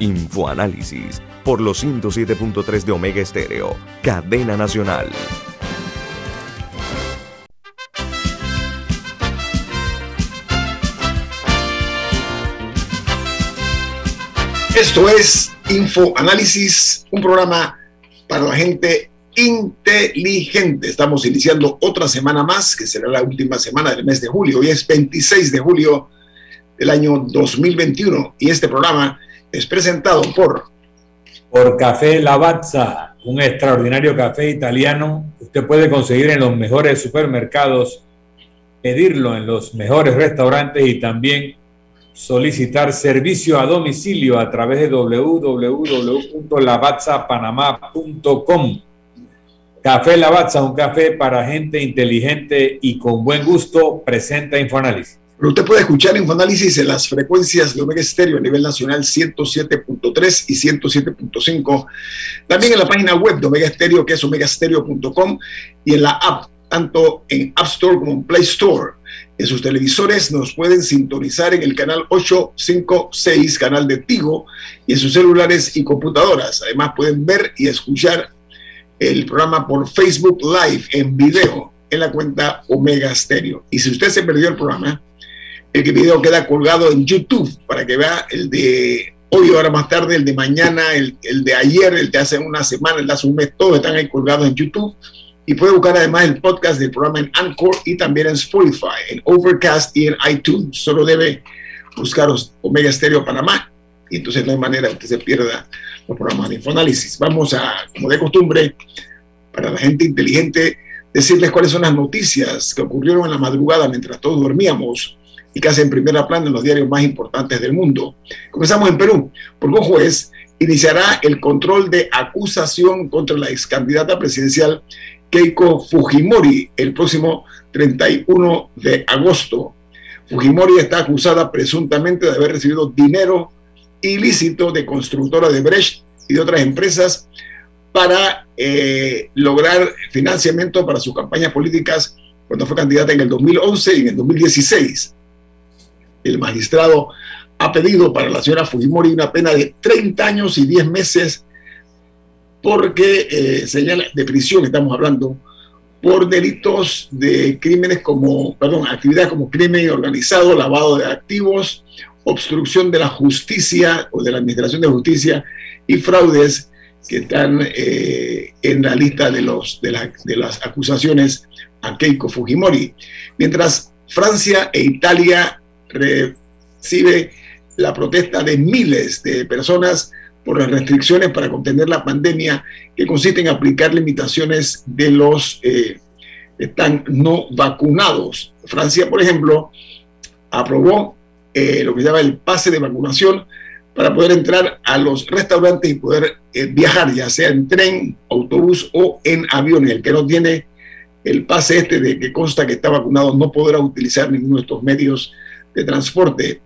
Infoanálisis por los 107.3 de Omega Estéreo, cadena nacional. Esto es Infoanálisis, un programa para la gente inteligente. Estamos iniciando otra semana más, que será la última semana del mes de julio. Hoy es 26 de julio del año 2021 y este programa es presentado por... Por Café Lavazza, un extraordinario café italiano. Usted puede conseguir en los mejores supermercados, pedirlo en los mejores restaurantes y también solicitar servicio a domicilio a través de www.lavazzapanamá.com. Café Lavazza, un café para gente inteligente y con buen gusto, presenta Infoanálisis. Pero usted puede escuchar Infoanálisis en las frecuencias de Omega Estéreo a nivel nacional 107.3 y 107.5. También en la página web de Omega Estéreo, que es omegastereo.com, y en la app, tanto en App Store como en Play Store. En sus televisores nos pueden sintonizar en el canal 856, canal de Tigo, y en sus celulares y computadoras. Además pueden ver y escuchar el programa por Facebook Live en video en la cuenta Omega Stereo. Y si usted se perdió el programa, el video queda colgado en YouTube para que vea el de hoy, ahora más tarde, el de mañana, el, de ayer, el de hace una semana, el de hace un mes, todos están ahí colgados en YouTube. Y puede buscar además el podcast del programa en Anchor y también en Spotify, en Overcast y en iTunes. Solo debe buscar Omega Stereo Panamá y entonces no hay manera que se pierda los programas de Infoanálisis. Vamos a, como de costumbre, para la gente inteligente, decirles cuáles son las noticias que ocurrieron en la madrugada mientras todos dormíamos y casi en primera plana en los diarios más importantes del mundo. Comenzamos en Perú, porque un juez iniciará el control de acusación contra la ex candidata presidencial Keiko Fujimori el próximo 31 de agosto. Fujimori está acusada presuntamente de haber recibido dinero ilícito de constructora de Brecht y de otras empresas para eh, lograr financiamiento para sus campañas políticas cuando fue candidata en el 2011 y en el 2016 el magistrado ha pedido para la señora Fujimori una pena de 30 años y 10 meses porque eh, señala de prisión estamos hablando por delitos de crímenes como, perdón, actividad como crimen organizado, lavado de activos, obstrucción de la justicia o de la administración de justicia y fraudes que están eh, en la lista de, los, de, de las acusaciones a Keiko Fujimori. Mientras Francia e Italia recibe la protesta de miles de personas por las restricciones para contener la pandemia que consiste en aplicar limitaciones de los eh, están no vacunados. Francia, por ejemplo, aprobó eh, lo que se llama el pase de vacunación para poder entrar a los restaurantes y poder eh, viajar, ya sea en tren, autobús o en avión. El que no tiene el pase este de que consta que está vacunado no podrá utilizar ninguno de estos medios de transporte.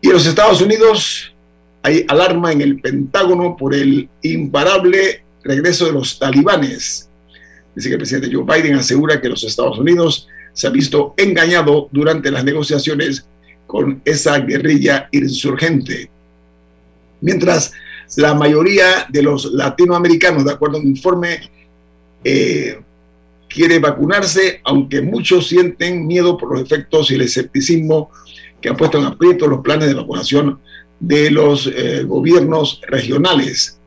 Y los Estados Unidos hay alarma en el Pentágono por el imparable regreso de los talibanes. Dice que el presidente Joe Biden asegura que los Estados Unidos se ha visto engañado durante las negociaciones con esa guerrilla insurgente. Mientras la mayoría de los latinoamericanos, de acuerdo a un informe, eh, quiere vacunarse, aunque muchos sienten miedo por los efectos y el escepticismo que han puesto en aprieto los planes de vacunación de los eh, gobiernos regionales.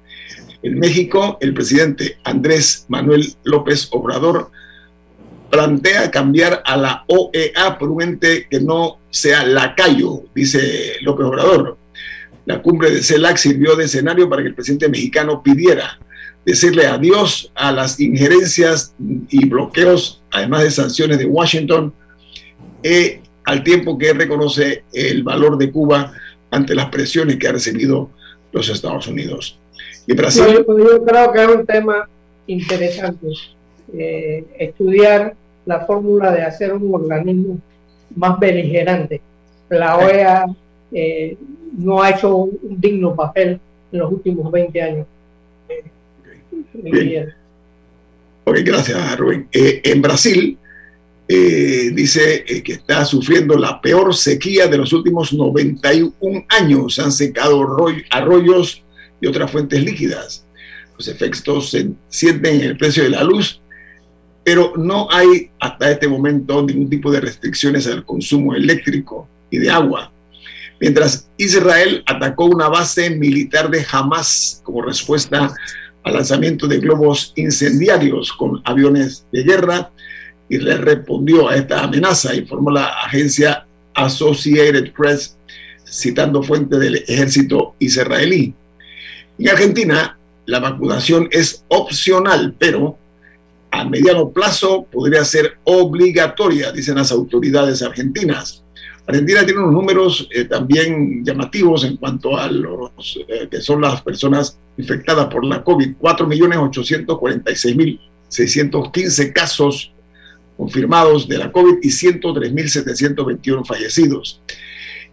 En México, el presidente Andrés Manuel López Obrador plantea cambiar a la OEA por un ente que no sea lacayo, dice López Obrador. La cumbre de CELAC sirvió de escenario para que el presidente mexicano pidiera decirle adiós a las injerencias y bloqueos, además de sanciones de Washington, eh, al tiempo que reconoce el valor de Cuba ante las presiones que ha recibido los Estados Unidos. Y Brasil. Yo, yo creo que es un tema interesante eh, estudiar la fórmula de hacer un organismo más beligerante. La OEA eh, no ha hecho un, digno papel en los últimos 20 años. Ok, gracias, Rubén. Eh, en Brasil, dice que está sufriendo la peor sequía de los últimos 91 años. Han secado arroyos y otras fuentes líquidas. Los efectos se sienten en el precio de la luz pero no hay hasta este momento ningún tipo de restricciones al consumo eléctrico y de agua. Mientras Israel atacó una base militar de Hamas como respuesta al lanzamiento de globos incendiarios con aviones de guerra, le respondió a esta amenaza, informó la agencia Associated Press, citando fuentes del ejército israelí. En Argentina, la vacunación es opcional, pero a mediano plazo podría ser obligatoria, dicen las autoridades argentinas. Argentina tiene unos números eh, también llamativos en cuanto a los eh, que son las personas infectadas por la COVID. 4.846.615 casos confirmados de la COVID y 103.721 fallecidos.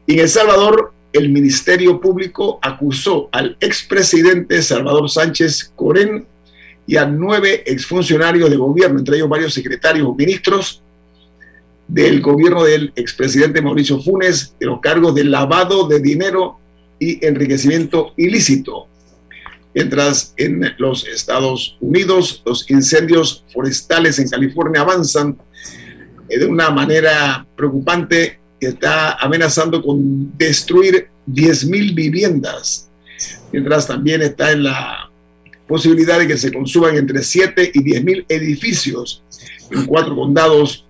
en El Salvador, el Ministerio Público acusó al expresidente Salvador Sánchez Corén y a nueve exfuncionarios de gobierno, entre ellos varios secretarios o ministros del gobierno del expresidente Mauricio Funes, de los cargos de lavado de dinero y enriquecimiento ilícito. Mientras en los Estados Unidos los incendios forestales en California avanzan de una manera preocupante que está amenazando con destruir 10.000 viviendas, mientras también está en la posibilidad de que se consuman entre 7 y 10 mil edificios en cuatro condados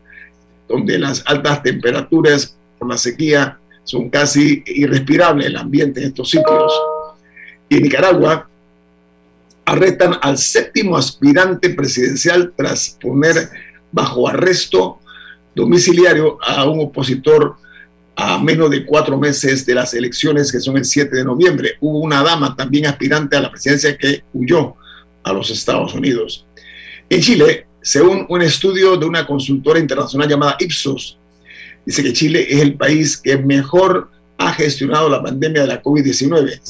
donde las altas temperaturas por la sequía son casi irrespirables el ambiente en estos sitios. Y en Nicaragua arrestan al séptimo aspirante presidencial tras poner bajo arresto domiciliario a un opositor a menos de cuatro meses de las elecciones que son el 7 de noviembre. Hubo una dama también aspirante a la presidencia que huyó a los Estados Unidos. En Chile, según un estudio de una consultora internacional llamada Ipsos, dice que Chile es el país que mejor ha gestionado la pandemia de la COVID-19.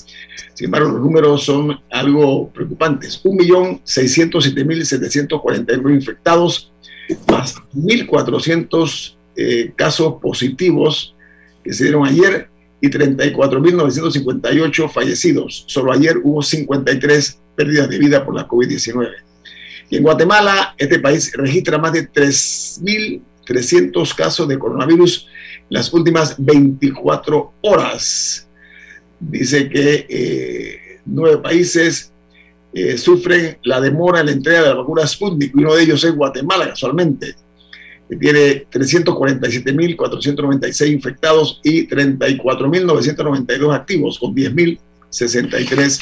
Sin embargo, los números son algo preocupantes. 1.607.749 infectados, más 1.400 eh, casos positivos que se dieron ayer y 34.958 fallecidos. Solo ayer hubo 53 pérdidas de vida por la COVID-19. Y en Guatemala, este país registra más de 3.300 casos de coronavirus en las últimas 24 horas. Dice que eh, nueve países eh, sufren la demora en la entrega de la vacuna Sputnik, uno de ellos es Guatemala, casualmente que tiene 347.496 infectados y 34.992 activos, con 10.063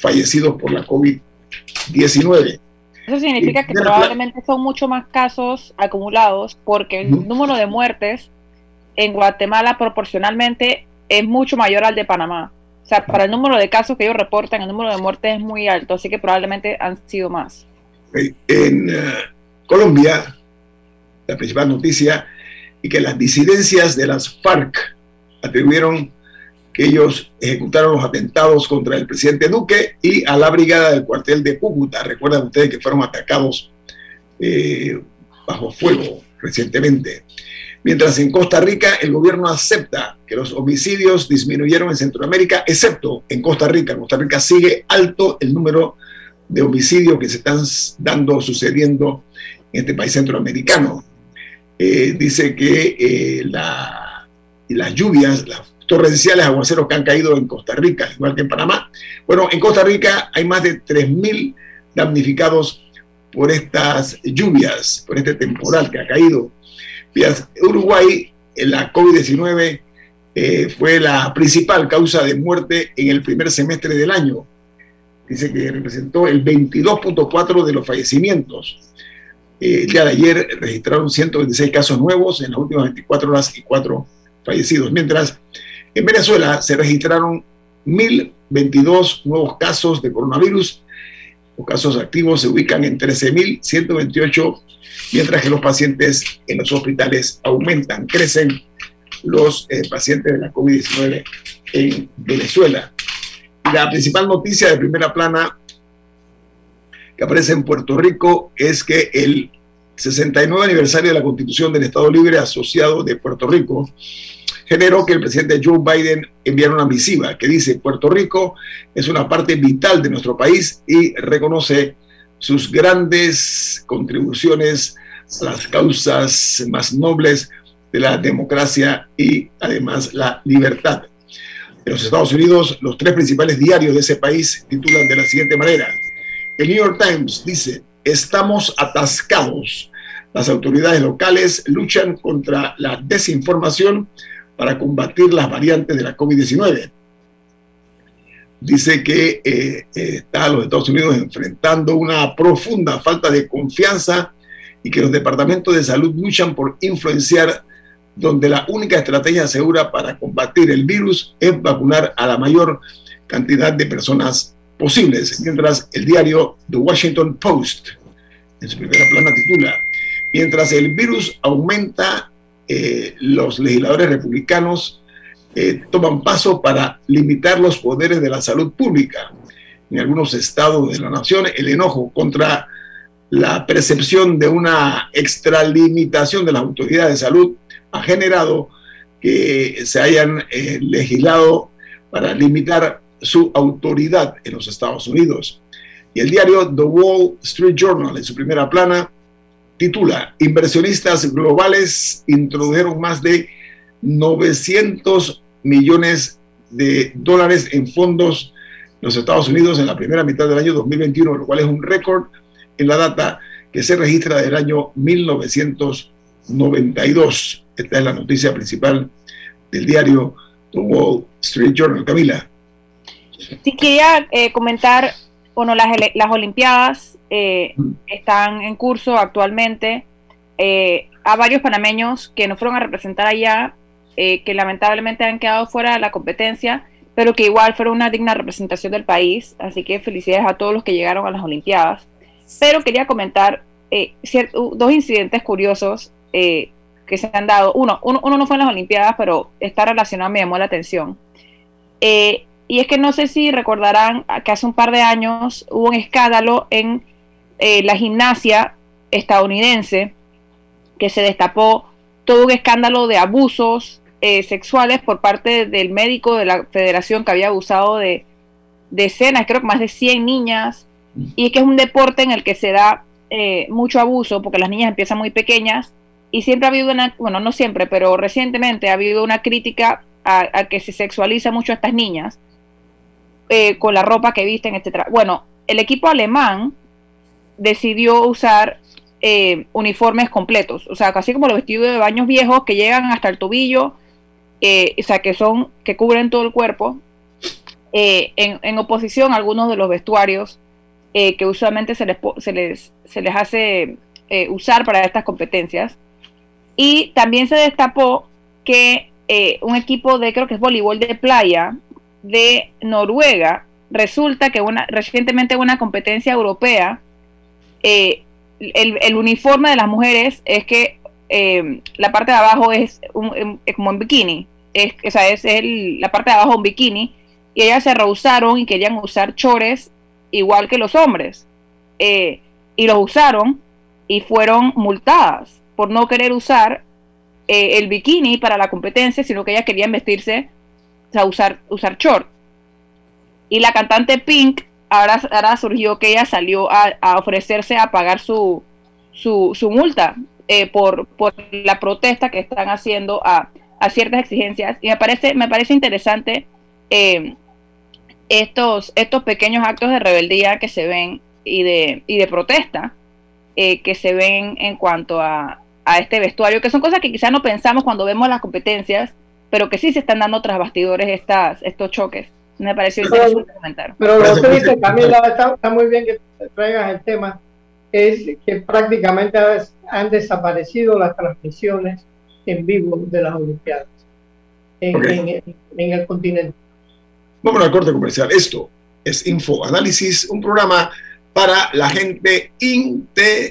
fallecidos por la COVID-19. Eso significa que probablemente son mucho más casos acumulados porque el número de muertes en Guatemala proporcionalmente es mucho mayor al de Panamá. O sea, para el número de casos que ellos reportan, el número de muertes es muy alto, así que probablemente han sido más. En eh, Colombia, la principal noticia, y que las disidencias de las FARC atribuyeron que ellos ejecutaron los atentados contra el presidente Duque y a la brigada del cuartel de Cúcuta. Recuerdan ustedes que fueron atacados eh, bajo fuego recientemente. Mientras en Costa Rica el gobierno acepta que los homicidios disminuyeron en Centroamérica, excepto en Costa Rica. En Costa Rica sigue alto el número de homicidios que se están dando, sucediendo en este país centroamericano. Eh, dice que eh, las lluvias, las torrenciales aguaceros que han caído en Costa Rica, igual que en Panamá. Bueno, en Costa Rica hay más de 3.000 damnificados por estas lluvias, por este temporal que ha caído. Uruguay, la COVID-19 eh, fue la principal causa de muerte en el primer semestre del año. Dice que representó el 22.4 de los fallecimientos. Eh, el día de ayer registraron 126 casos nuevos en las últimas 24 horas y 4 fallecidos, mientras en Venezuela se registraron 1.022 nuevos casos de coronavirus. Los casos activos se ubican en 13.128, mientras que los pacientes en los hospitales aumentan, crecen los eh, pacientes de la COVID-19 en Venezuela. La principal noticia de primera plana que aparece en Puerto Rico es que el 69 aniversario de la Constitución del Estado Libre Asociado de Puerto Rico generó que el presidente Joe Biden enviara una misiva que dice Puerto Rico es una parte vital de nuestro país y reconoce sus grandes contribuciones a las causas más nobles de la democracia y además la libertad. En los Estados Unidos, los tres principales diarios de ese país titulan de la siguiente manera. El New York Times dice, estamos atascados. Las autoridades locales luchan contra la desinformación para combatir las variantes de la COVID-19. Dice que eh, está los Estados Unidos enfrentando una profunda falta de confianza y que los departamentos de salud luchan por influenciar donde la única estrategia segura para combatir el virus es vacunar a la mayor cantidad de personas posibles. Mientras el diario The Washington Post, en su primera plana, titula, mientras el virus aumenta, eh, los legisladores republicanos eh, toman paso para limitar los poderes de la salud pública. En algunos estados de la nación, el enojo contra la percepción de una extralimitación de las autoridades de salud ha generado que se hayan eh, legislado para limitar su autoridad en los Estados Unidos. Y el diario The Wall Street Journal, en su primera plana, titula, Inversionistas globales introdujeron más de 900 millones de dólares en fondos en los Estados Unidos en la primera mitad del año 2021, lo cual es un récord en la data que se registra del año 1992. Esta es la noticia principal del diario The Wall Street Journal. Camila. Sí, quería eh, comentar, bueno, las, las Olimpiadas eh, están en curso actualmente. Eh, a varios panameños que no fueron a representar allá, que lamentablemente han quedado fuera de la competencia, pero que igual fueron una digna representación del país. Así que felicidades a todos los que llegaron a las Olimpiadas. Pero quería comentar dos incidentes curiosos que se han dado. Uno, uno, no fue en las Olimpiadas, pero está relacionado, me llamó la atención. Eh, y es que no sé si recordarán que hace un par de años hubo un escándalo en eh, la gimnasia estadounidense que se destapó todo un escándalo de abusos eh, sexuales por parte del médico de la federación que había abusado de decenas, creo que más de 100 niñas. Y es que es un deporte en el que se da mucho abuso porque las niñas empiezan muy pequeñas y siempre ha habido una, bueno, no siempre, pero recientemente ha habido una crítica a, que se sexualiza mucho a estas niñas eh, con la ropa que visten, etcétera. Bueno, el equipo alemán decidió usar eh, uniformes completos, o sea, casi como los vestidos de baños viejos que llegan hasta el tobillo, eh, o sea, que son, que cubren todo el cuerpo, en, en, oposición a algunos de los vestuarios que usualmente se les, se les, se les hace usar para estas competencias. Y también se destapó que eh, un equipo de, creo que es voleibol de playa, de Noruega, resulta que una, recientemente una competencia europea, eh, el, uniforme de las mujeres es que eh, la parte de abajo es, como en bikini, es, o sea, es la parte de abajo un bikini, y ellas se rehusaron y querían usar chores igual que los hombres, y los usaron y fueron multadas por no querer usar eh, el bikini para la competencia, sino que ellas querían vestirse, o sea, usar, usar short. Y la cantante Pink ahora, ahora surgió que ella salió a, ofrecerse a pagar su, su, su multa eh, por, por la protesta que están haciendo a, a, ciertas exigencias. Y me parece, me parece interesante eh, estos, estos pequeños actos de rebeldía que se ven y de, y de protesta que se ven en cuanto a, a este vestuario, que son cosas que quizás no pensamos cuando vemos las competencias, pero que sí se están dando tras bastidores estas, estos choques. Me pareció interesante comentar. Pero lo que dice Camila, está, muy bien que traigas el tema, es que prácticamente han desaparecido las transmisiones en vivo de las Olimpiadas en, el continente. Vamos al corte comercial. Esto es Info Análisis, un programa para la gente inteligente.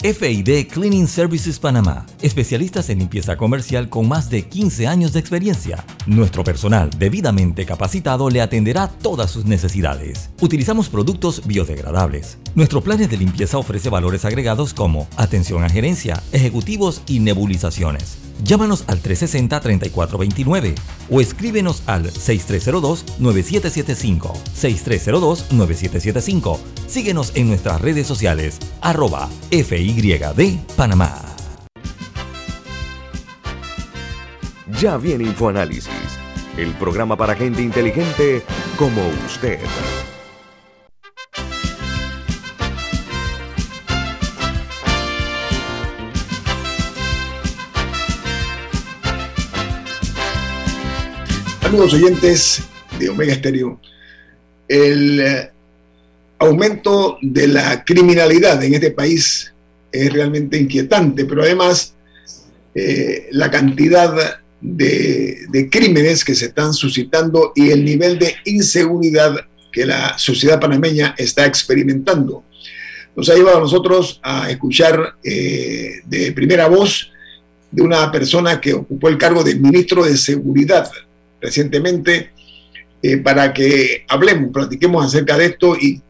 FID Cleaning Services Panamá, especialistas en limpieza comercial con más de 15 años de experiencia. Nuestro personal debidamente capacitado le atenderá todas sus necesidades. Utilizamos productos biodegradables. Nuestro plan de limpieza ofrece valores agregados como atención a gerencia, ejecutivos y nebulizaciones. Llámanos al 360-3429 o escríbenos al 6302-9775. 6302-9775. Síguenos en nuestras redes sociales, arroba FYD Panamá. Ya viene InfoAnálisis, el programa para gente inteligente como usted. Saludos oyentes de Omega Estéreo. El eh, aumento de la criminalidad en este país es realmente inquietante, pero además eh, la cantidad de, crímenes que se están suscitando y el nivel de inseguridad que la sociedad panameña está experimentando. Nos ha llevado a nosotros a escuchar eh, de primera voz de una persona que ocupó el cargo de ministro de Seguridad recientemente eh, para que hablemos, platiquemos acerca de esto y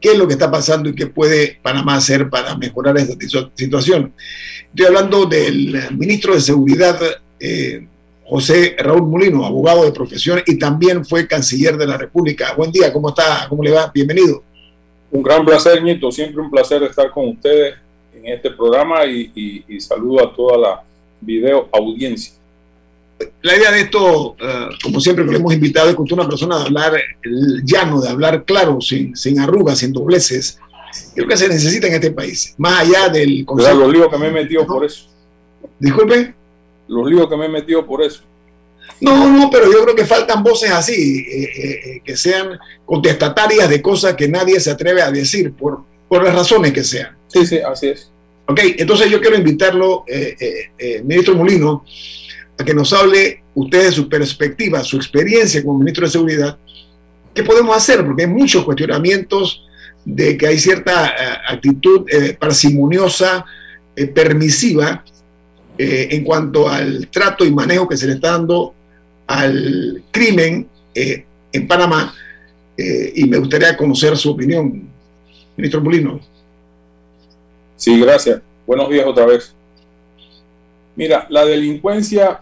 qué es lo que está pasando y qué puede Panamá hacer para mejorar esta situación. Estoy hablando del ministro de Seguridad, eh, José Raúl Molino, abogado de profesión y también fue canciller de la República. Buen día, ¿cómo está? ¿Cómo le va? Bienvenido. Un gran placer, Nito. Siempre un placer estar con ustedes en este programa y, y saludo a toda la video audiencia la idea de esto, uh, como siempre que le hemos invitado, es que una persona de hablar llano, de hablar claro, sin, sin arrugas, sin dobleces. Creo que se necesita en este país, más allá del concepto. Los líos que me he metido por eso. Disculpe. Los líos que me he metido por eso. No, no, pero yo creo que faltan voces así, eh, eh, que sean contestatarias de cosas que nadie se atreve a decir, por, por las razones que sean. Sí, sí, así es. Ok, entonces yo quiero invitarlo, eh, ministro Molino, a que nos hable usted de su perspectiva, su experiencia como ministro de Seguridad. ¿Qué podemos hacer? Porque hay muchos cuestionamientos de que hay cierta eh, actitud eh, parsimoniosa, eh, permisiva, en cuanto al trato y manejo que se le está dando al crimen en Panamá. y me gustaría conocer su opinión, ministro Molino. Sí, gracias. Buenos días otra vez. Mira, la delincuencia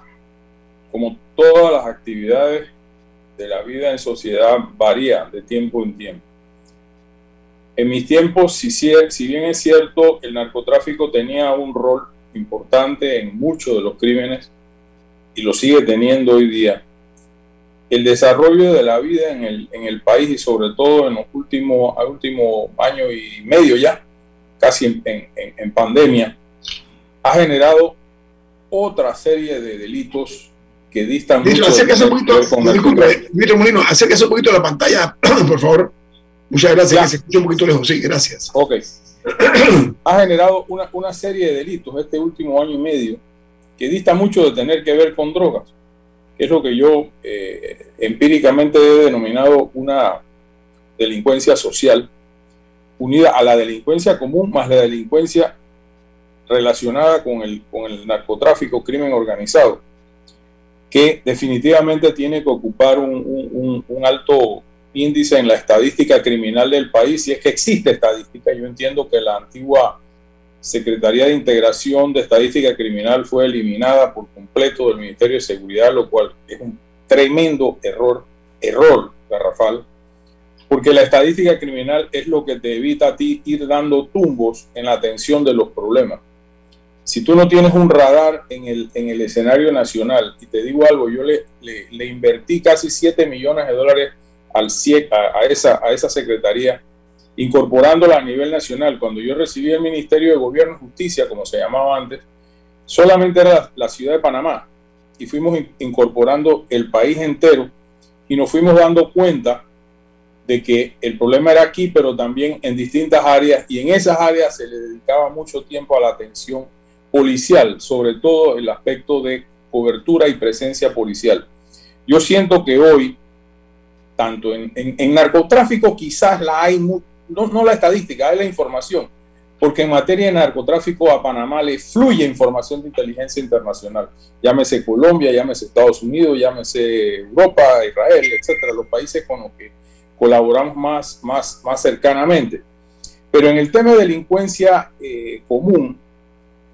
como todas las actividades de la vida en sociedad, varía de tiempo en tiempo. En mis tiempos, si, si bien es cierto, el narcotráfico tenía un rol importante en muchos de los crímenes y lo sigue teniendo hoy día, el desarrollo de la vida en el, en el país y sobre todo en los últimos, último año y medio ya, casi en, en, en pandemia, ha generado otra serie de delitos que distan mucho. acérquese un poquito, Molino, acérquese un poquito la pantalla, por favor. Muchas gracias, se escucha un poquito lejos, sí, gracias. Ok. ha generado una, una serie de delitos este último año y medio que dista mucho de tener que ver con drogas, que es lo que yo eh, empíricamente he denominado una delincuencia social, unida a la delincuencia común más la delincuencia relacionada con el, con el narcotráfico, crimen organizado, que definitivamente tiene que ocupar un, alto índice en la estadística criminal del país, y es que existe estadística. Yo entiendo que la antigua Secretaría de Integración de Estadística Criminal fue eliminada por completo del Ministerio de Seguridad, lo cual es un tremendo error, error garrafal, porque la estadística criminal es lo que te evita a ti ir dando tumbos en la atención de los problemas. Si tú no tienes un radar en el, en el escenario nacional, y te digo algo, yo le, le, invertí casi 7 millones de dólares al a, a, esa, a esa secretaría, incorporándola a nivel nacional. Cuando yo recibí el Ministerio de Gobierno y Justicia, como se llamaba antes, solamente era la ciudad de Panamá y fuimos incorporando el país entero y nos fuimos dando cuenta de que el problema era aquí, pero también en distintas áreas y en esas áreas se le dedicaba mucho tiempo a la atención policial, sobre todo el aspecto de cobertura y presencia policial. Yo siento que hoy tanto en, en, narcotráfico quizás la hay, no, no la estadística, hay la información, porque en materia de narcotráfico a Panamá le fluye información de inteligencia internacional, llámese Colombia, llámese Estados Unidos, llámese Europa, Israel, etcétera, los países con los que colaboramos más, más, más cercanamente. Pero en el tema de delincuencia eh, común,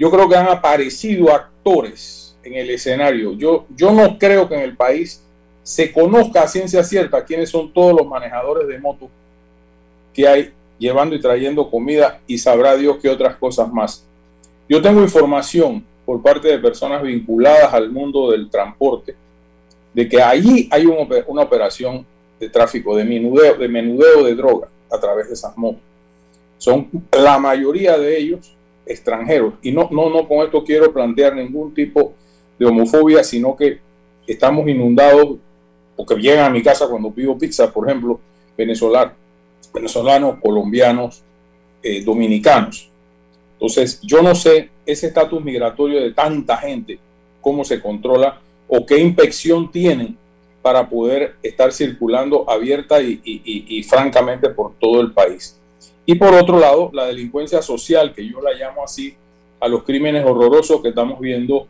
yo creo que han aparecido actores en el escenario. Yo, yo no creo que en el país se conozca a ciencia cierta quiénes son todos los manejadores de moto que hay llevando y trayendo comida y sabrá Dios qué otras cosas más. Yo tengo información por parte de personas vinculadas al mundo del transporte de que allí hay una operación de tráfico, de menudeo, de menudeo de droga a través de esas motos. Son la mayoría de ellos extranjeros. Y no, no, no con esto quiero plantear ningún tipo de homofobia, sino que estamos inundados que llegan a mi casa cuando pido pizza, por ejemplo, venezolanos, venezolanos, colombianos, eh, dominicanos. Entonces, yo no sé ese estatus migratorio de tanta gente, cómo se controla o qué inspección tienen para poder estar circulando abierta y, y, francamente por todo el país. Y por otro lado, la delincuencia social, que yo la llamo así, a los crímenes horrorosos que estamos viendo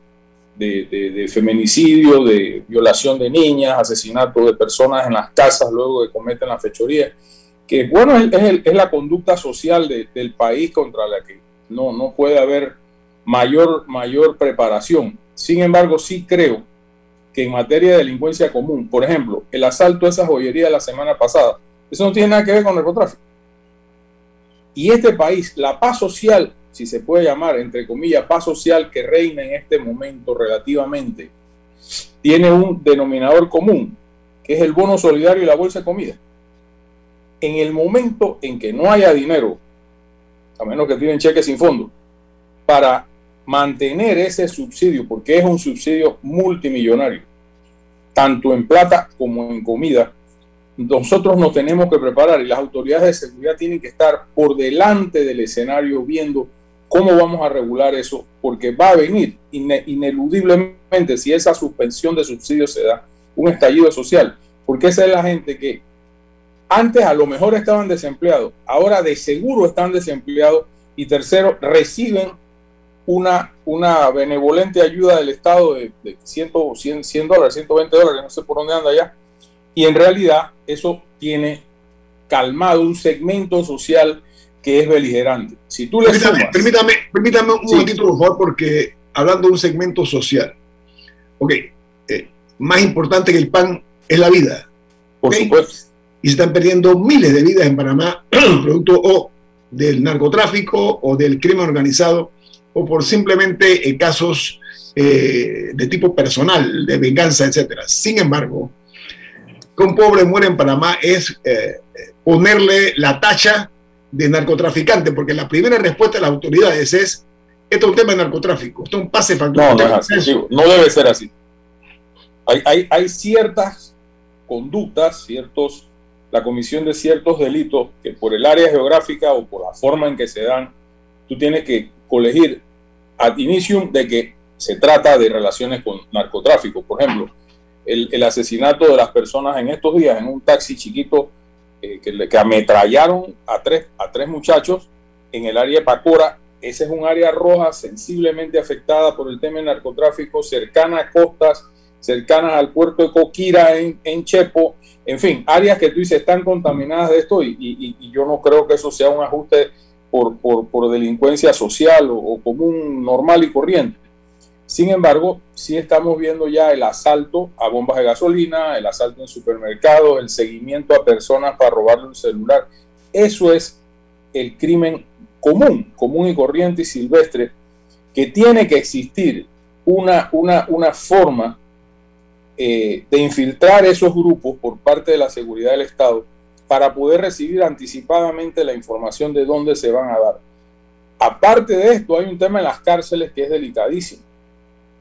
de, feminicidio, de violación de niñas, asesinato de personas en las casas luego de cometen la fechoría, que bueno, es, es, la conducta social del país contra la que no, no puede haber mayor, mayor preparación. Sin embargo, sí creo que en materia de delincuencia común, por ejemplo, el asalto a esa joyería la semana pasada, eso no tiene nada que ver con el narcotráfico. Y este país, la paz social si se puede llamar, entre comillas, paz social que reina en este momento relativamente, tiene un denominador común, que es el bono solidario y la bolsa de comida. En el momento en que no haya dinero, a menos que tienen cheques sin fondo, para mantener ese subsidio, porque es un subsidio multimillonario, tanto en plata como en comida, nosotros nos tenemos que preparar y las autoridades de seguridad tienen que estar por delante del escenario viendo ¿Cómo vamos a regular eso? Porque va a venir ineludiblemente, si esa suspensión de subsidios se da, un estallido social. Porque esa es la gente que antes a lo mejor estaban desempleados, ahora de seguro están desempleados y tercero, reciben una, una benevolente ayuda del Estado de, 100, 100, 100 dólares, 120 dólares, no sé por dónde anda ya. Y en realidad eso tiene calmado un segmento social que es beligerante. Si tú le permítame, permítame, permítame, un momentito, por favor, porque hablando de un segmento social. Ok, eh, más importante que el pan es la vida. Por supuesto. Y se están perdiendo miles de vidas en Panamá, producto o del narcotráfico o del crimen organizado, o por simplemente eh, casos eh, de tipo personal, de venganza, etcétera. Sin embargo, que un pobre muere en Panamá es ponerle la tacha de narcotraficante, porque la primera respuesta de las autoridades es, esto es un tema de narcotráfico, esto es un pase factor. No, no, debe ser así. Hay, hay, hay, ciertas conductas, ciertos la comisión de ciertos delitos que por el área geográfica o por la forma en que se dan, tú tienes que colegir ad inicium de que se trata de relaciones con narcotráfico. Por ejemplo, el, asesinato de las personas en estos días en un taxi chiquito eh, que, que ametrallaron a tres, a tres muchachos en el área de Pacora. Esa es un área roja sensiblemente afectada por el tema del narcotráfico, cercana a costas, cercanas al puerto de Coquira en, en Chepo, en fin, áreas que tú dices están contaminadas de esto y, yo no creo que eso sea un ajuste por, por, delincuencia social o, común, normal y corriente. Sin embargo, sí estamos viendo ya el asalto a bombas de gasolina, el asalto en supermercados, el seguimiento a personas para robarle un celular. Eso es el crimen común, común y corriente y silvestre, que tiene que existir una, una, una forma eh, de infiltrar esos grupos por parte de la seguridad del Estado para poder recibir anticipadamente la información de dónde se van a dar. Aparte de esto, hay un tema en las cárceles que es delicadísimo,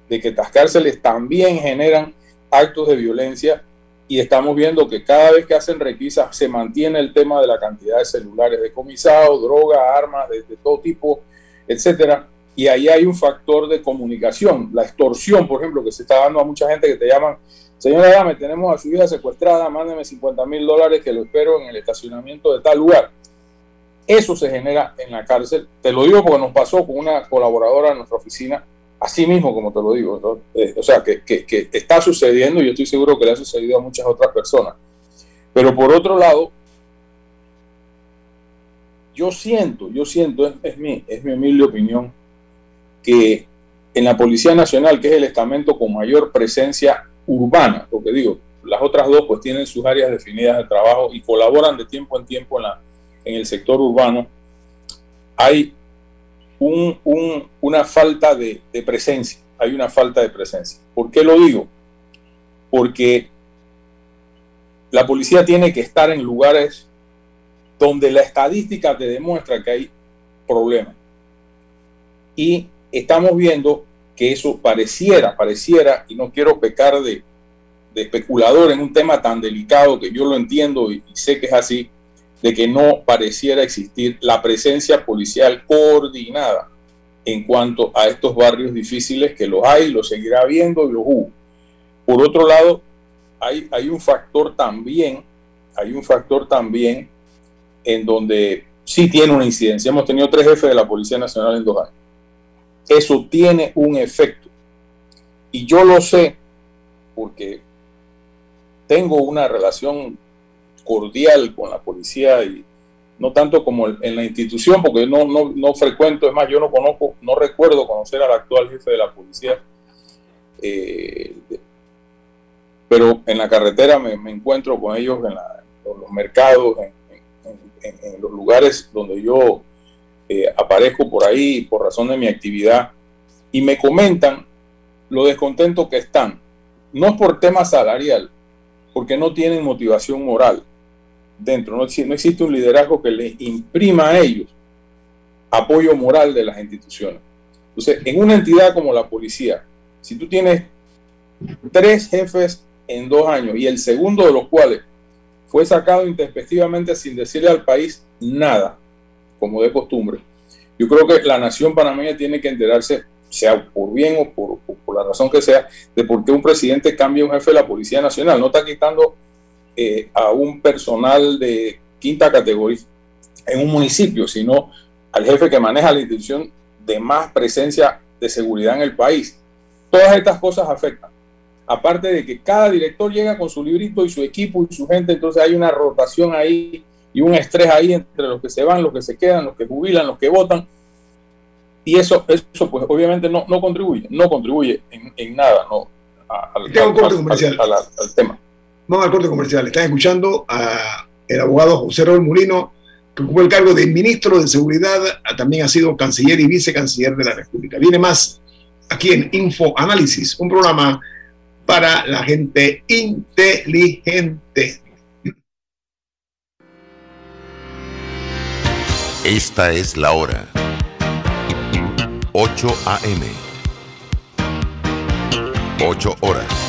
de que estas cárceles también generan actos de violencia y estamos viendo que cada vez que hacen requisas se mantiene el tema de la cantidad de celulares decomisados, droga, armas de, de todo tipo, etcétera y ahí hay un factor de comunicación, la extorsión, por ejemplo, que se está dando a mucha gente que te llaman, señora Dame, tenemos a su hija secuestrada, mándeme 50 mil dólares que lo espero en el estacionamiento de tal lugar. Eso se genera en la cárcel. Te lo digo porque nos pasó con una colaboradora en nuestra oficina, así mismo como te lo digo. Eh, o sea, que, que, está sucediendo y yo estoy seguro que le ha sucedido a muchas otras personas. Pero por otro lado, yo siento, yo siento, es, es, mi, es mi humilde opinión, que en la Policía Nacional, que es el estamento con mayor presencia urbana, porque digo, las otras dos pues tienen sus áreas definidas de trabajo y colaboran de tiempo en tiempo en, la, en el sector urbano, hay un, una falta de, presencia, hay una falta de presencia. ¿Por qué lo digo? Porque la policía tiene que estar en lugares donde la estadística te demuestra que hay problemas. Y estamos viendo que eso pareciera, pareciera, y no quiero pecar de, especulador en un tema tan delicado que yo lo entiendo y, sé que es así, de que no pareciera existir la presencia policial coordinada en cuanto a estos barrios difíciles que los hay, los seguirá habiendo y los hubo. Por otro lado, hay, hay un factor también, hay un factor también en donde sí tiene una incidencia. Hemos tenido tres jefes de la Policía Nacional en dos años eso tiene un efecto. Y yo lo sé porque tengo una relación cordial con la policía y no tanto como en la institución, porque no, no, frecuento, es más, yo no conozco, no recuerdo conocer al actual jefe de la policía, eh, pero en la carretera me, encuentro con ellos en, los mercados, en, los lugares donde yo eh, aparezco por ahí por razón de mi actividad y me comentan lo descontentos que están. No es por tema salarial, porque no tienen motivación moral dentro. No, no existe un liderazgo que les imprima a ellos apoyo moral de las instituciones. Entonces, en una entidad como la policía, si tú tienes tres jefes en dos años y el segundo de los cuales fue sacado intempestivamente sin decirle al país nada, como de costumbre. Yo creo que la nación panameña tiene que enterarse, sea por bien o por, por, la razón que sea, de por qué un presidente cambia un jefe de la Policía Nacional. No está quitando eh, a un personal de quinta categoría en un municipio, sino al jefe que maneja la institución de más presencia de seguridad en el país. Todas estas cosas afectan. Aparte de que cada director llega con su librito y su equipo y su gente, entonces hay una rotación ahí y un estrés ahí entre los que se van, los que se quedan, los que jubilan, los que votan. Y eso, eso pues obviamente no, no contribuye, no contribuye en, nada no, al, tema. Vamos al corte comercial. Están escuchando al abogado José Raúl Mulino, que ocupó el cargo de ministro de Seguridad, también ha sido canciller y vicecanciller de la República. Viene más aquí en Info Análisis, un programa para la gente inteligente. Esta es la hora. 8 a.m. 8 horas.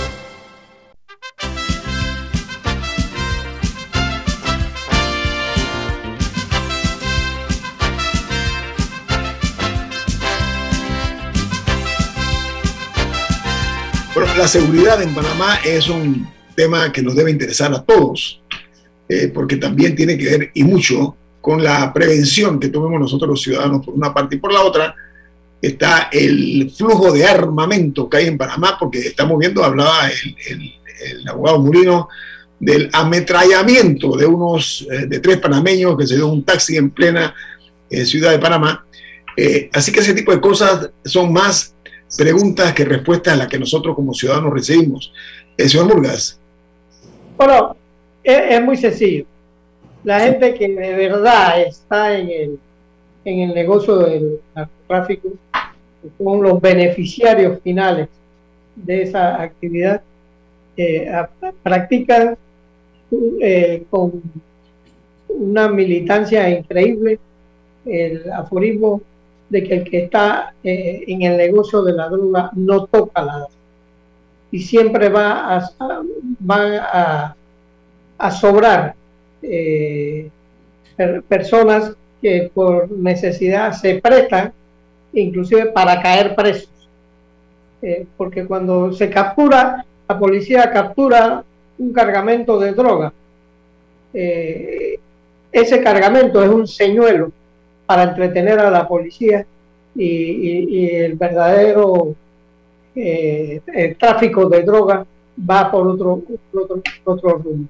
La seguridad en Panamá es un tema que nos debe interesar a todos, eh, porque también tiene que ver y mucho con la prevención que tomemos nosotros los ciudadanos por una parte y por la otra está el flujo de armamento que hay en Panamá, porque estamos viendo, hablaba el, abogado Murino, del ametrallamiento de unos, eh, de tres panameños que se dio un taxi en plena eh, ciudad de Panamá. así que ese tipo de cosas son más preguntas que respuestas a las que nosotros como ciudadanos recibimos. Eh, señor Murgas. Bueno, es, muy sencillo. La gente que de verdad está en el, en el negocio del narcotráfico son los beneficiarios finales de esa actividad. Eh, practican eh, con una militancia increíble el aforismo de que el que está eh, en el negocio de la droga no toca la droga. Y siempre va a, va a, sobrar eh, personas que por necesidad se prestan, inclusive para caer presos. Eh, porque cuando se captura, la policía captura un cargamento de droga. ese cargamento es un señuelo para entretener a la policía y, el verdadero eh, tráfico de droga va por otro, otro, otro rumbo.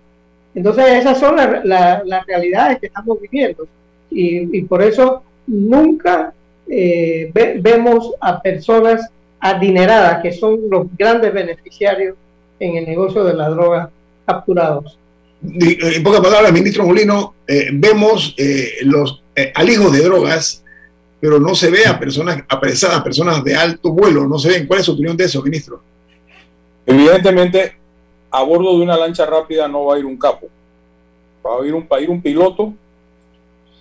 Entonces esas son las realidades que estamos viviendo y, por eso nunca eh, vemos a personas adineradas que son los grandes beneficiarios en el negocio de la droga capturados. En pocas palabras, ministro Molino, eh, vemos los eh, al hijo de drogas, pero no se ve a personas apresadas, personas de alto vuelo, no se ven. ¿Cuál es su opinión de eso, ministro? Evidentemente, a bordo de una lancha rápida no va a ir un capo, va a ir un, ir un piloto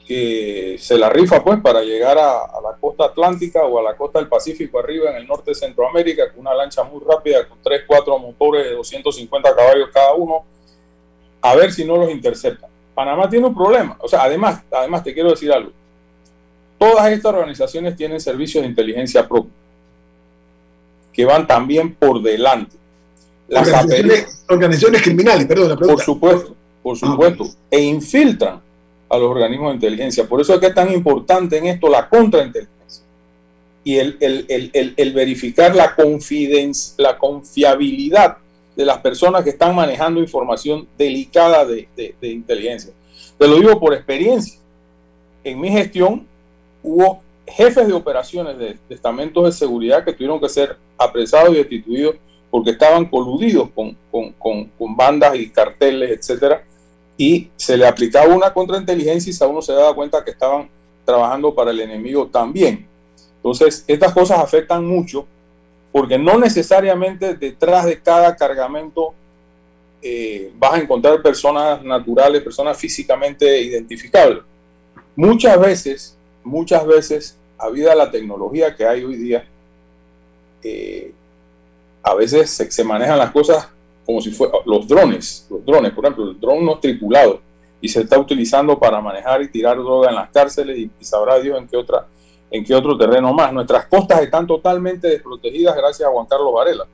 que se la rifa pues para llegar a, la costa atlántica o a la costa del Pacífico arriba en el norte de Centroamérica con una lancha muy rápida con 3, 4 motores de 250 caballos cada uno a ver si no los interceptan. Panamá tiene un problema. O sea, además, además te quiero decir algo. Todas estas organizaciones tienen servicios de inteligencia propia que van también por delante. Las organizaciones, criminales, perdón, la pregunta. Por supuesto, por ah, supuesto. E infiltran a los organismos de inteligencia. Por eso es que es tan importante en esto la contrainteligencia y el, el, verificar la, confidencia, la confiabilidad de las personas que están manejando información delicada de, inteligencia. Te lo digo por experiencia. en mi gestión hubo jefes de operaciones de, estamentos de seguridad que tuvieron que ser apresados y destituidos porque estaban coludidos con, con, bandas y carteles, etcétera, y se le aplicaba una contrainteligencia y a uno se daba cuenta que estaban trabajando para el enemigo también. Entonces, estas cosas afectan mucho porque no necesariamente detrás de cada cargamento eh, vas a encontrar personas naturales, personas físicamente identificables. Muchas veces, muchas veces, a la tecnología que hay hoy día, eh, a veces se, manejan las cosas como si fueran los drones, los drones, por ejemplo, el drone no es tripulado y se está utilizando para manejar y tirar droga en las cárceles y, y sabrá Dios en qué otra en qué otro terreno más. Nuestras costas están totalmente desprotegidas gracias a Juan Carlos Varela.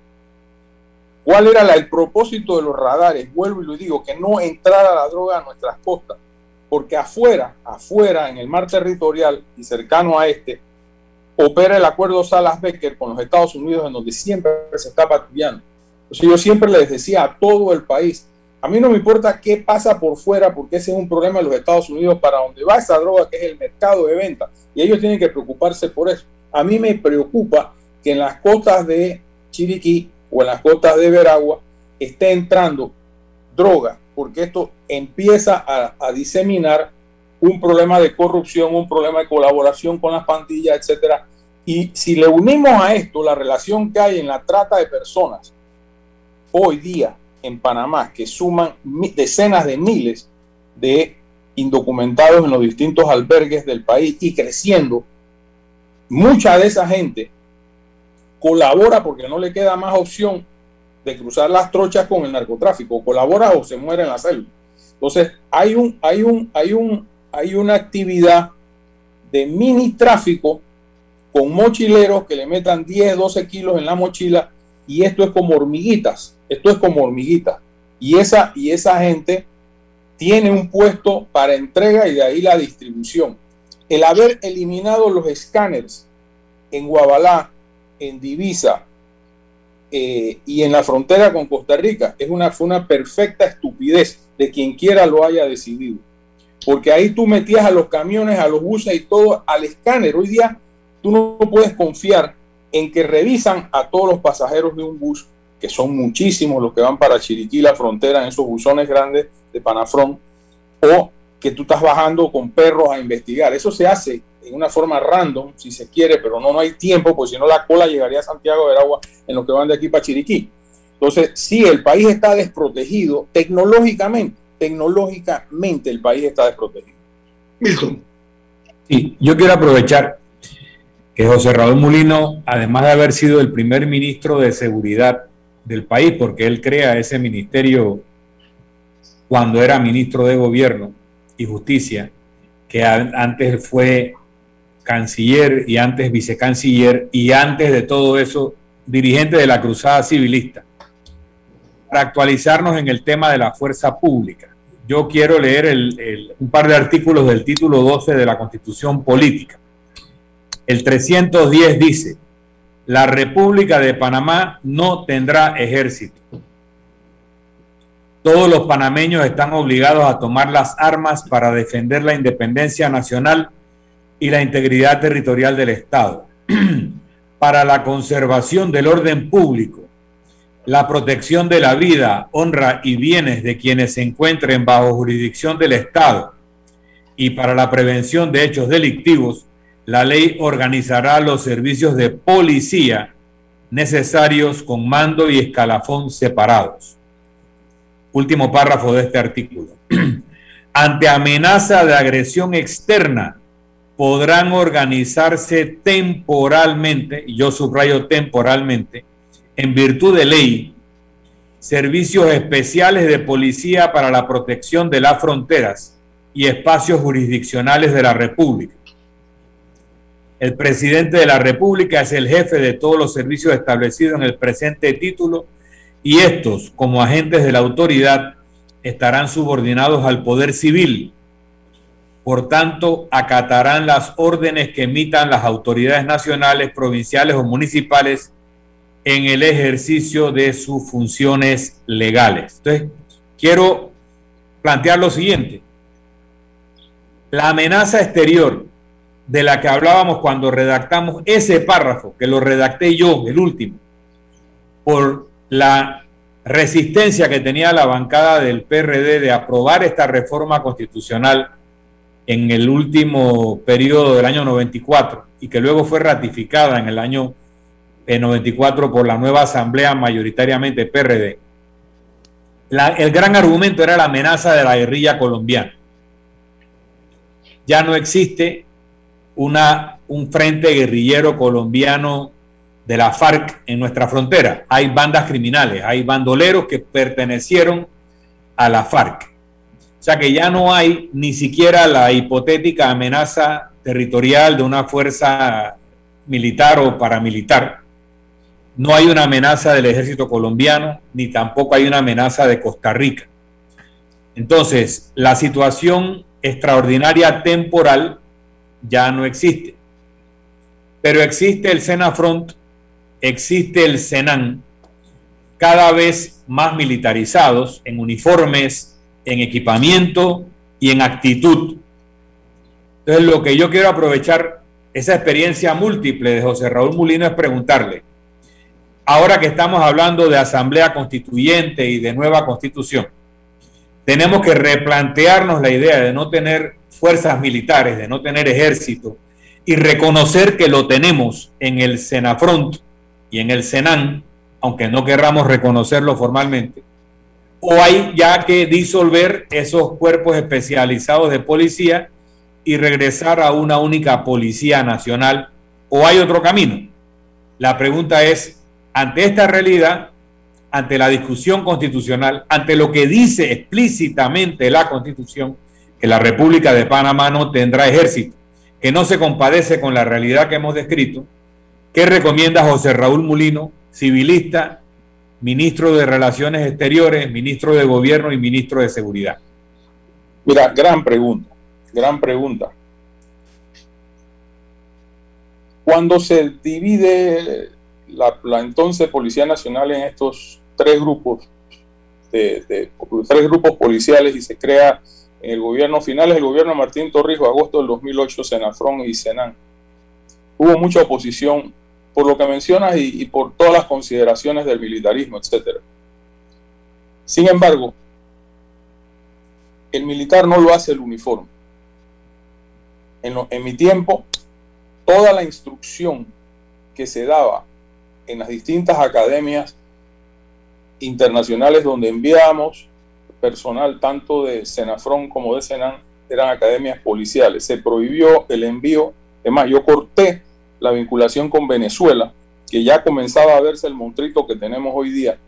¿Cuál era el propósito de los radares? Vuelvo y lo digo, que no entrara la droga a nuestras costas, porque afuera, afuera, en el mar territorial y cercano a este, opera el acuerdo Salas-Becker con los Estados Unidos, en donde siempre se está patrullando. Entonces yo siempre les decía a todo el país, a mí no me importa qué pasa por fuera, porque ese es un problema de los Estados Unidos para donde va esa droga, que es el mercado de venta. Y ellos tienen que preocuparse por eso. A mí me preocupa que en las costas de Chiriquí o en las costas de Veragua esté entrando droga, porque esto empieza a, a diseminar un problema de corrupción, un problema de colaboración con las pandillas, etcétera. Y si le unimos a esto la relación que hay en la trata de personas hoy día en Panamá que suman decenas de miles de indocumentados en los distintos albergues del país y creciendo, mucha de esa gente colabora porque no le queda más opción de cruzar las trochas con el narcotráfico, colabora o se muere en la selva. Entonces, hay un, hay un, hay un, hay una actividad de mini tráfico con mochileros que le metan 10, 12 kilos en la mochila y esto es como hormiguitas. Esto es como hormiguita. Y esa, y esa gente tiene un puesto para entrega y de ahí la distribución. El haber eliminado los escáneres en Guabalá, en Divisa eh, y en la frontera con Costa Rica es una, fue una perfecta estupidez de quien quiera lo haya decidido. Porque ahí tú metías a los camiones, a los buses y todo al escáner. Hoy día tú no puedes confiar en que revisan a todos los pasajeros de un bus que son muchísimos los que van para Chiriquí, la frontera, en esos buzones grandes de Panafrón, o que tú estás bajando con perros a investigar. Eso se hace en una forma random, si se quiere, pero no, no hay tiempo, porque si no la cola llegaría a Santiago de Agua en lo que van de aquí para Chiriquí. Entonces, sí, el país está desprotegido tecnológicamente, tecnológicamente el país está desprotegido. Milton. Sí, yo quiero aprovechar que José Raúl Mulino, además de haber sido el primer ministro de Seguridad del país, porque él crea ese ministerio cuando era ministro de Gobierno y Justicia, que antes fue canciller y antes vicecanciller y antes de todo eso dirigente de la Cruzada Civilista. Para actualizarnos en el tema de la fuerza pública, yo quiero leer un par de artículos del título 12 de la Constitución Política. El 310 dice, la República de Panamá no tendrá ejército. Todos los panameños están obligados a tomar las armas para defender la independencia nacional y la integridad territorial del Estado, para la conservación del orden público, la protección de la vida, honra y bienes de quienes se encuentren bajo jurisdicción del Estado y para la prevención de hechos delictivos la ley organizará los servicios de policía necesarios con mando y escalafón separados. Último párrafo de este artículo. Ante amenaza de agresión externa, podrán organizarse temporalmente, y yo subrayo temporalmente, en virtud de ley, servicios especiales de policía para la protección de las fronteras y espacios jurisdiccionales de la República el presidente de la República es el jefe de todos los servicios establecidos en el presente título y estos, como agentes de la autoridad, estarán subordinados al poder civil. Por tanto, acatarán las órdenes que emitan las autoridades nacionales, provinciales o municipales en el ejercicio de sus funciones legales. Entonces, quiero plantear lo siguiente. la amenaza exterior de la que hablábamos cuando redactamos ese párrafo, que lo redacté yo, el último, por la resistencia que tenía la bancada del PRD de aprobar esta reforma constitucional en el último periodo del año 94 y que luego fue ratificada en el año 94 por la nueva asamblea mayoritariamente PRD. el gran argumento era la amenaza de la guerrilla colombiana. Ya no existe una, un frente guerrillero colombiano de la FARC en nuestra frontera. Hay bandas criminales, hay bandoleros que pertenecieron a la FARC. O sea que ya no hay ni siquiera la hipotética amenaza territorial de una fuerza militar o paramilitar. No hay una amenaza del ejército colombiano, ni tampoco hay una amenaza de Costa Rica. Entonces, la situación extraordinaria temporal ya no existe. Pero existe el Senafront, existe el Senan, cada vez más militarizados en uniformes, en equipamiento y en actitud. Entonces, lo que yo quiero aprovechar esa experiencia múltiple de José Raúl Mulino es preguntarle, ahora que estamos hablando de asamblea constituyente y de nueva constitución, tenemos que replantearnos la idea de no tener fuerzas militares, de no tener ejército, y reconocer que lo tenemos en el Senafront y en el Senan, aunque no querramos reconocerlo formalmente, o hay ya que disolver esos cuerpos especializados de policía y regresar a una única policía nacional, o hay otro camino. La pregunta es, ante esta realidad, ante la discusión constitucional, ante lo que dice explícitamente la constitución, que la República de Panamá no tendrá ejército, que no se compadece con la realidad que hemos descrito, ¿qué recomienda José Raúl Mulino, civilista, ministro de Relaciones Exteriores, ministro de Gobierno y ministro de Seguridad? Mira, gran pregunta, gran pregunta. Cuando se divide la, la entonces Policía Nacional en estos tres grupos, de, tres grupos policiales y se crea en el gobierno final, el gobierno de Martín Torrijos, agosto del 2008, Senafrón y Senan. Hubo mucha oposición por lo que mencionas y, por todas las consideraciones del militarismo, etc. Sin embargo, el militar no lo hace el uniforme. En, en, mi tiempo, toda la instrucción que se daba en las distintas academias internacionales donde enviamos personal tanto de Senafrón como de Senan, eran academias policiales. Se prohibió el envío, además yo corté la vinculación con Venezuela, que ya comenzaba a verse el montrito que tenemos hoy día,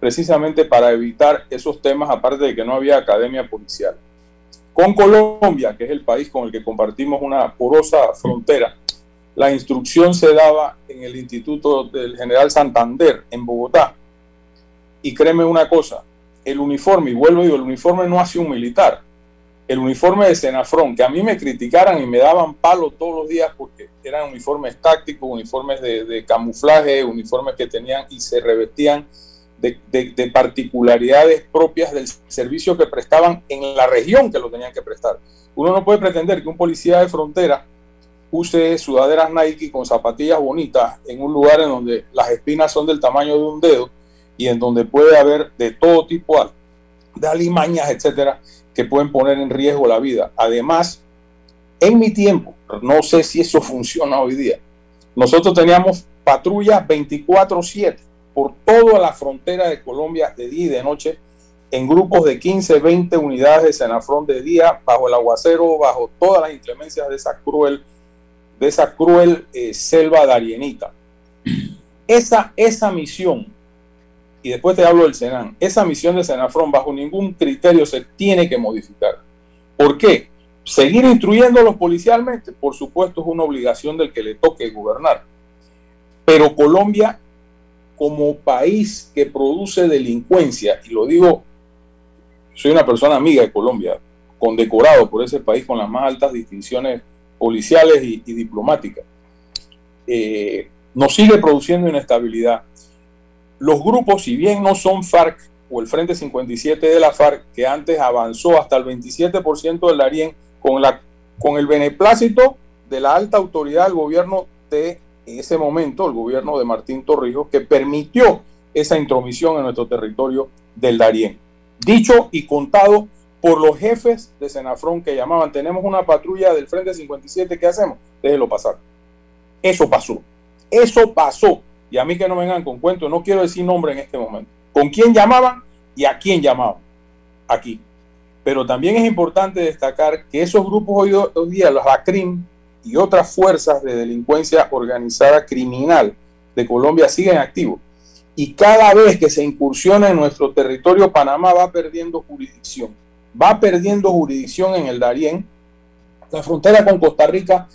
precisamente para evitar esos temas, aparte de que no había academia policial. Con Colombia, que es el país con el que compartimos una porosa frontera, la instrucción se daba en el Instituto del General Santander, en Bogotá, y créeme una cosa, el uniforme, y vuelvo y digo, el uniforme no hace un militar. El uniforme de Senafrón, que a mí me criticaran y me daban palo todos los días porque eran uniformes tácticos, uniformes de, camuflaje, uniformes que tenían y se revestían de, de, particularidades propias del servicio que prestaban en la región que lo tenían que prestar. Uno no puede pretender que un policía de frontera use sudaderas Nike con zapatillas bonitas en un lugar en donde las espinas son del tamaño de un dedo y en donde puede haber de todo tipo de alimañas, etcétera, que pueden poner en riesgo la vida. Además, en mi tiempo, no sé si eso funciona hoy día, nosotros teníamos patrullas 24/7 por toda la frontera de Colombia de día y de noche en grupos de 15, 20 unidades de Senafrón de día, bajo el aguacero, bajo todas las inclemencias de esa cruel, de esa cruel eh, selva darienita. Esa, esa misión y después te hablo del Senan, esa misión de Senafrón bajo ningún criterio se tiene que modificar. ¿Por qué? Seguir instruyéndolos policialmente, por supuesto, es una obligación del que le toque gobernar. Pero Colombia, como país que produce delincuencia, y lo digo, soy una persona amiga de Colombia, condecorado por ese país con las más altas distinciones policiales y, diplomáticas, eh, nos sigue produciendo inestabilidad los grupos, si bien no son FARC o el Frente 57 de la FARC, que antes avanzó hasta el 27% del Darién con la con el beneplácito de la alta autoridad del gobierno de ese momento, el gobierno de Martín Torrijos, que permitió esa intromisión en nuestro territorio del Darién. Dicho y contado por los jefes de Senafrón que llamaban, tenemos una patrulla del Frente 57, ¿qué hacemos? Déjelo pasar. Eso pasó. Eso pasó. Y a mí que no vengan con cuentos, no quiero decir nombre en este momento. ¿Con quién llamaban y a quién llamaban? Aquí. Pero también es importante destacar que esos grupos hoy, hoy día, los ACRIM y otras fuerzas de delincuencia organizada criminal de Colombia siguen activos. Y cada vez que se incursiona en nuestro territorio, Panamá va perdiendo jurisdicción va perdiendo jurisdicción en el Darién. La frontera con Costa Rica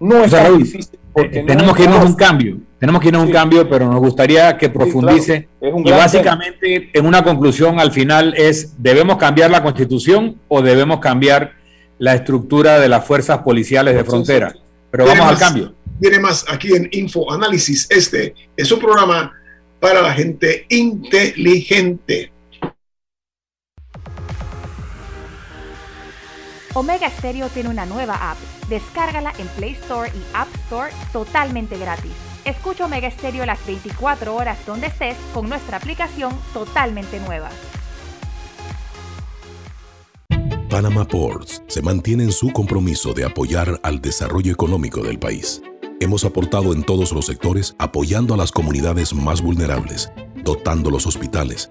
no es tan difícil. Porque tenemos que irnos a un cambio, tenemos que irnos a un cambio, pero nos gustaría que profundice. y básicamente, en una conclusión al final es, ¿debemos cambiar la constitución o debemos cambiar la estructura de las fuerzas policiales de frontera? Pero vamos al cambio. Viene más aquí en Info Análisis. Este es un programa para la gente inteligente. Omega Stereo tiene una nueva app. Descárgala en Play Store y App Store totalmente gratis. Escucha Omega Stereo las 24 horas donde estés con nuestra aplicación totalmente nueva. Panama Ports se mantiene en su compromiso de apoyar al desarrollo económico del país. Hemos aportado en todos los sectores apoyando a las comunidades más vulnerables, dotando los hospitales,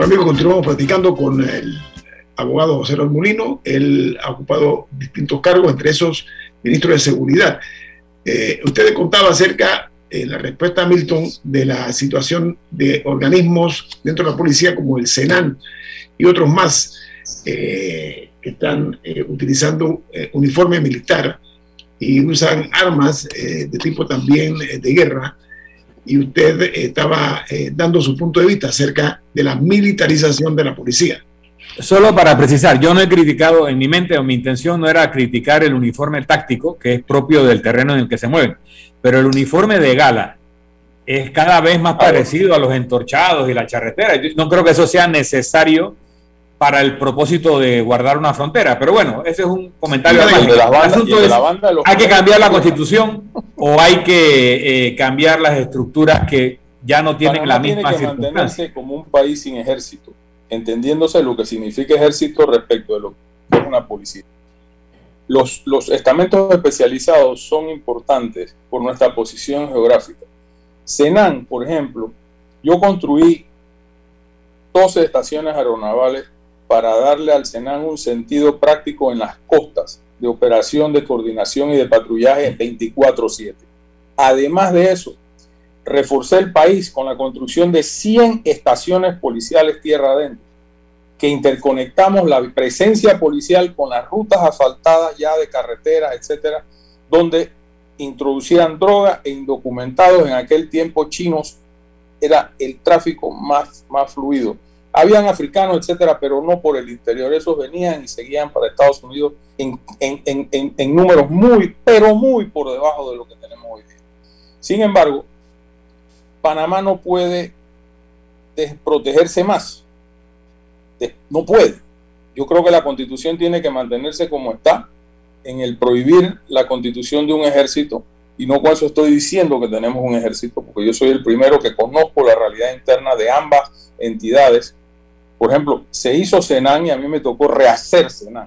Bueno, amigos, continuamos platicando con el abogado José Luis Molino. Él ha ocupado distintos cargos, entre esos ministro de Seguridad. Eh, usted contaba acerca, de la respuesta a Milton, de la situación de organismos dentro de la policía como el Senan y otros más eh, que están eh, utilizando uniforme militar y usan armas de tipo también de guerra y usted eh, estaba eh, dando su punto de vista acerca de la militarización de la policía. Solo para precisar, yo no he criticado en mi mente o mi intención no era criticar el uniforme táctico, que es propio del terreno en el que se mueven, pero el uniforme de gala es cada vez más parecido a los entorchados y la charretera. Yo no creo que eso sea necesario para el propósito de guardar una frontera. Pero bueno, ese es un comentario. ¿Hay que cambiar la constitución o hay que eh, cambiar las estructuras que ya no tienen la misma tiene que mantenerse como un país sin ejército, entendiéndose lo que significa ejército respecto de lo que es una policía. Los, los estamentos especializados son importantes por nuestra posición geográfica. Senan, por ejemplo, yo construí 12 estaciones aeronavales para darle al Senan un sentido práctico en las costas de operación, de coordinación y de patrullaje 24/7. Además de eso, reforcé el país con la construcción de 100 estaciones policiales tierra adentro, que interconectamos la presencia policial con las rutas asfaltadas ya de carretera, etcétera, donde introducían droga e indocumentados en aquel tiempo chinos era el tráfico más, más fluido Habían africanos, etcétera, pero no por el interior. Esos venían y seguían para Estados Unidos en, en números muy, pero muy por debajo de lo que tenemos hoy día. Sin embargo, Panamá no puede protegerse más. No puede. Yo creo que la constitución tiene que mantenerse como está en el prohibir la constitución de un ejército y no con estoy diciendo que tenemos un ejército, porque yo soy el primero que conozco la realidad interna de ambas entidades. Por ejemplo, se hizo Senan y a mí me tocó rehacer Senan.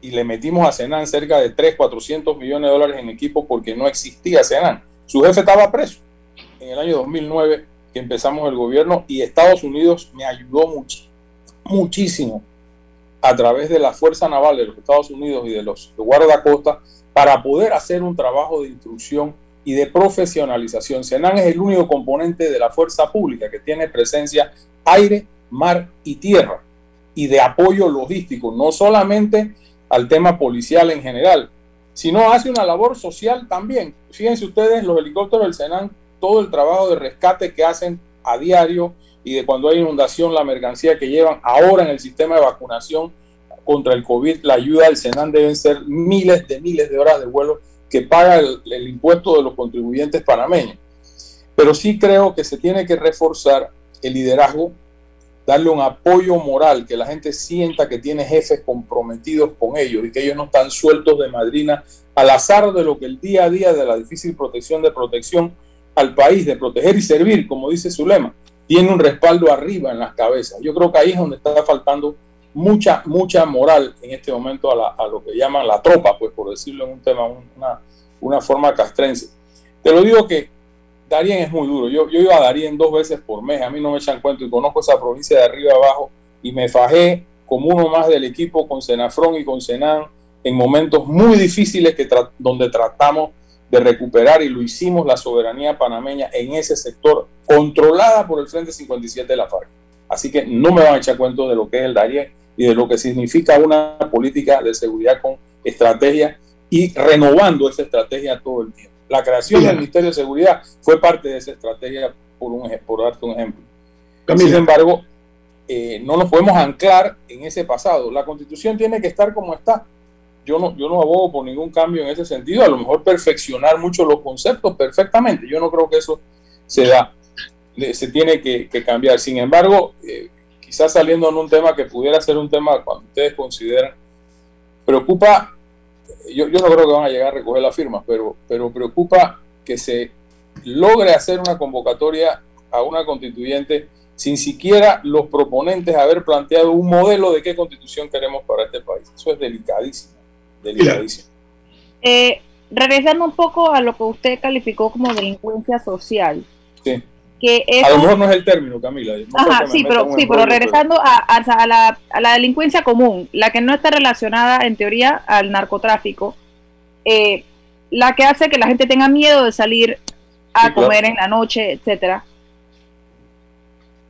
Y le metimos a Senan cerca de 3, 400 millones de dólares en equipo porque no existía Senan. Su jefe estaba preso en el año 2009 que empezamos el gobierno y Estados Unidos me ayudó mucho, muchísimo a través de la Fuerza Naval de los Estados Unidos y de los de guardacosta para poder hacer un trabajo de instrucción y de profesionalización. Senan es el único componente de la fuerza pública que tiene presencia aire, mar y tierra y de apoyo logístico, no solamente al tema policial en general, sino hace una labor social también. Fíjense ustedes, los helicópteros del Senan, todo el trabajo de rescate que hacen a diario y de cuando hay inundación, la mercancía que llevan ahora en el sistema de vacunación contra el COVID, la ayuda del Senan deben ser miles de miles de horas de vuelo que paga el, impuesto de los contribuyentes panameños. Pero sí creo que se tiene que reforzar el liderazgo, darle un apoyo moral, que la gente sienta que tiene jefes comprometidos con ellos y que ellos no están sueltos de madrina al azar de lo que el día a día de la difícil protección de protección al país, de proteger y servir, como dice su lema, tiene un respaldo arriba en las cabezas. Yo creo que ahí es donde está faltando mucha, mucha moral en este momento a, lo que llaman la tropa, pues por decirlo en un tema, una, una forma castrense. Te lo digo que Darien es muy duro. Yo, iba a Darien dos veces por mes, a mí no me echan cuento y conozco esa provincia de arriba abajo y me fajé como uno más del equipo con Senafrón y con Senan en momentos muy difíciles que donde tratamos de recuperar y lo hicimos la soberanía panameña en ese sector controlada por el Frente 57 de la FARC. Así que no me van a echar cuento de lo que es el Darien y de lo que significa una política de seguridad con estrategia y renovando esa estrategia todo el tiempo. La creación del Ministerio de Seguridad fue parte de esa estrategia, por, un, por darte un ejemplo. Sin embargo, eh, no nos podemos anclar en ese pasado. La constitución tiene que estar como está. Yo no, yo no abogo por ningún cambio en ese sentido. A lo mejor perfeccionar mucho los conceptos perfectamente. Yo no creo que eso se da. Se tiene que, cambiar. Sin embargo, eh, quizás saliendo en un tema que pudiera ser un tema cuando ustedes consideran, preocupa, yo, yo no creo que van a llegar a recoger la firma, pero, pero preocupa que se logre hacer una convocatoria a una constituyente sin siquiera los proponentes haber planteado un modelo de qué constitución queremos para este país. Eso es delicadísimo, delicadísimo. Eh, regresando un poco a lo que usted calificó como delincuencia social. Sí a lo mejor no es el término, Camila. Ajá, sí, pero, sí, pero regresando a, la, delincuencia común, la que no está relacionada en teoría al narcotráfico, eh, la que hace que la gente tenga miedo de salir a comer en la noche, etcétera.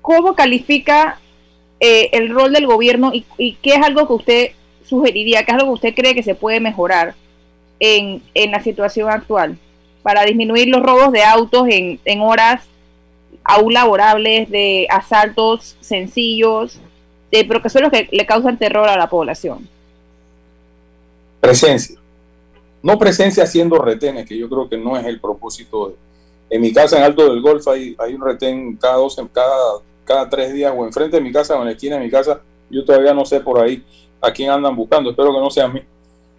¿Cómo califica eh, el rol del gobierno y, qué es algo que usted sugeriría, qué es algo que usted cree que se puede mejorar en, la situación actual para disminuir los robos de autos en, en horas aún laborables, de asaltos sencillos, de, pero que son los que le causan terror a la población. Presencia. No presencia haciendo retenes, que yo creo que no es el propósito. en mi casa, en Alto del Golfo, hay, hay un retén cada dos, cada, cada tres días, o enfrente de mi casa o en la esquina de mi casa. Yo todavía no sé por ahí a quién andan buscando, espero que no sea a mí.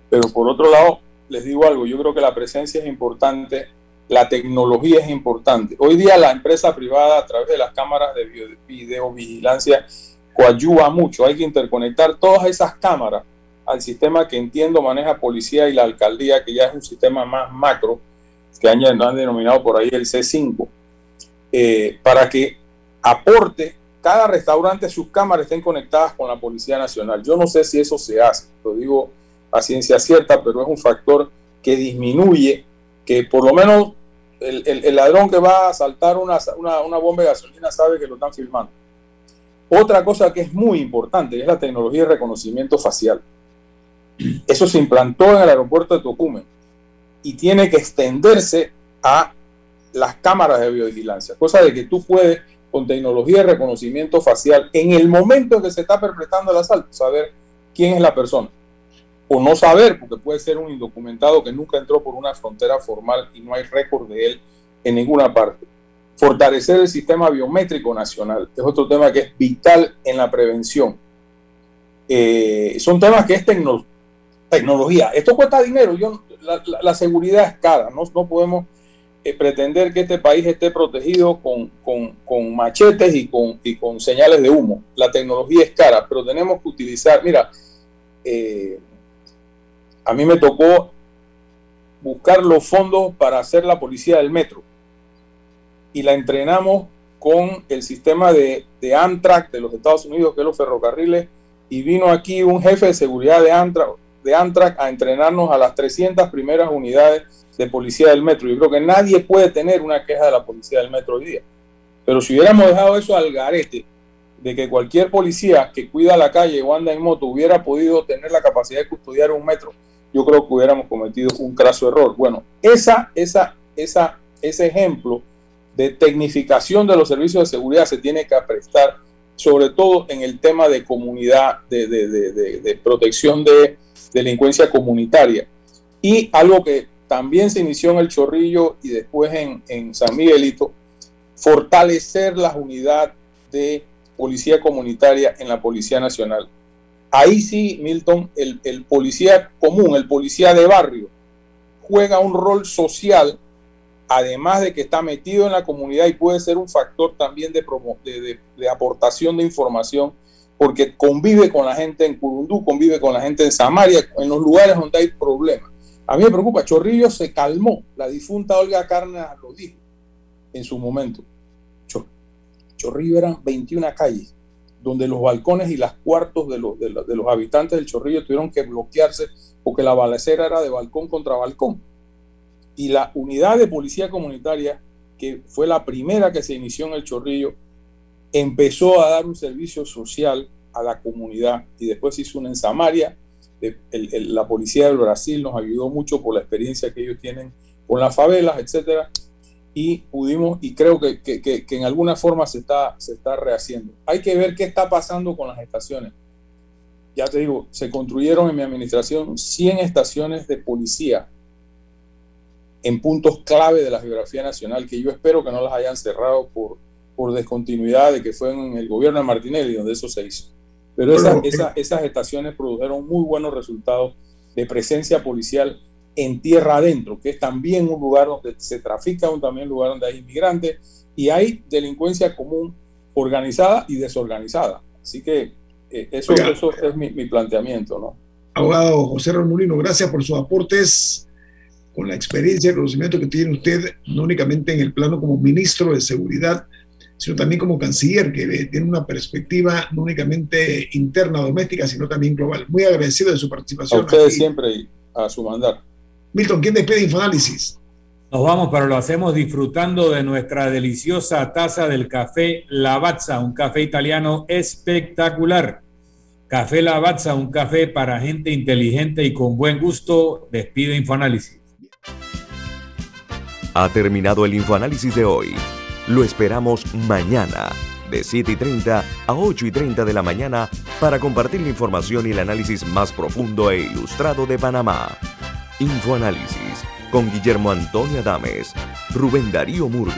Pero por otro lado, les digo algo, yo creo que la presencia es importante la tecnología es importante. Hoy día la empresa privada a través de las cámaras de videovigilancia coayuva mucho. Hay que interconectar todas esas cámaras al sistema que entiendo maneja policía y la alcaldía, que ya es un sistema más macro, que han, han denominado por ahí el C5, eh, para que aporte cada restaurante sus cámaras estén conectadas con la Policía Nacional. Yo no sé si eso se hace, lo digo a ciencia cierta, pero es un factor que disminuye que por lo menos el, ladrón que va a saltar una, bomba de gasolina sabe que lo están filmando. Otra cosa que es muy importante es la tecnología de reconocimiento facial. Eso se implantó en el aeropuerto de Tocumen y tiene que extenderse a las cámaras de biovigilancia, cosa de que tú puedes con tecnología de reconocimiento facial en el momento en que se está perpetrando el asalto, saber quién es la persona. O no saber, porque puede ser un indocumentado que nunca entró por una frontera formal y no hay récord de él en ninguna parte. Fortalecer el sistema biométrico nacional es otro tema que es vital en la prevención. Eh, son temas que es tecnología. Esto cuesta dinero. Yo, la, seguridad es cara. No, no podemos eh, pretender que este país esté protegido con, con, machetes y con, y con señales de humo. La tecnología es cara, pero tenemos que utilizar. Mira, eh, a mí me tocó buscar los fondos para hacer la policía del metro y la entrenamos con el sistema de, de Amtrak de los Estados Unidos, que es los ferrocarriles, y vino aquí un jefe de seguridad de Amtrak, de Amtrak a entrenarnos a las 300 primeras unidades de policía del metro. Yo creo que nadie puede tener una queja de la policía del metro hoy día. Pero si hubiéramos dejado eso al garete, de que cualquier policía que cuida la calle o anda en moto hubiera podido tener la capacidad de custodiar un metro, yo creo que hubiéramos cometido un craso error. Bueno, esa, esa, esa, ese ejemplo de tecnificación de los servicios de seguridad se tiene que prestar, sobre todo en el tema de comunidad, de, protección de delincuencia comunitaria. Y algo que también se inició en el Chorrillo y después en, en San Miguelito, fortalecer la unidad de policía comunitaria en la Policía Nacional. Ahí sí, Milton, el, policía común, el policía de barrio, juega un rol social además de que está metido en la comunidad y puede ser un factor también de, de, aportación de información, porque convive con la gente en Curundú, convive con la gente en Samaria, en los lugares donde hay problemas. A mí me preocupa, Chorrillo se calmó, la difunta Olga Carna lo dijo en su momento. Chorrillo eran 21 calles, donde los balcones y las cuartos de los, de los habitantes del Chorrillo tuvieron que bloquearse porque la balacera era de balcón contra balcón y la unidad de policía comunitaria, que fue la primera que se inició en el Chorrillo, empezó a dar un servicio social a la comunidad y después hizo una en Samaria. la policía del Brasil nos ayudó mucho por la experiencia que ellos tienen con las favelas, etcétera, y pudimos, y creo que, que, que, en alguna forma se está, se está rehaciendo. Hay que ver qué está pasando con las estaciones. Ya te digo, se construyeron en mi administración 100 estaciones de policía en puntos clave de la geografía nacional que yo espero que no las hayan cerrado por, por descontinuidad de que fue en el gobierno de Martinelli donde eso se hizo. Pero esas estaciones produjeron muy buenos resultados de presencia policial en tierra adentro, que es también un lugar donde se trafica, un también lugar donde hay inmigrantes y hay delincuencia común organizada y desorganizada. Así que eh, eso, eso es mi, mi, planteamiento, ¿no? Abogado José Ramón gracias por sus aportes con la experiencia y conocimiento que tiene usted, no únicamente en el plano como ministro de Seguridad, sino también como canciller, que tiene una perspectiva no únicamente interna, doméstica, sino también global. Muy agradecido de su participación. A ustedes siempre y a su mandato. Milton, ¿quién despide Infoanálisis? Nos vamos, pero lo hacemos disfrutando de nuestra deliciosa taza del café Lavazza, un café italiano espectacular. Café Lavazza, un café para gente inteligente y con buen gusto. Despide Infoanálisis. Ha terminado el infoanálisis de hoy. Lo esperamos mañana, de 7 y 30 a 8 y 30 de la mañana, para compartir la información y el análisis más profundo e ilustrado de Panamá. Infoanálisis con Guillermo Antonio Adames, Rubén Darío Murga.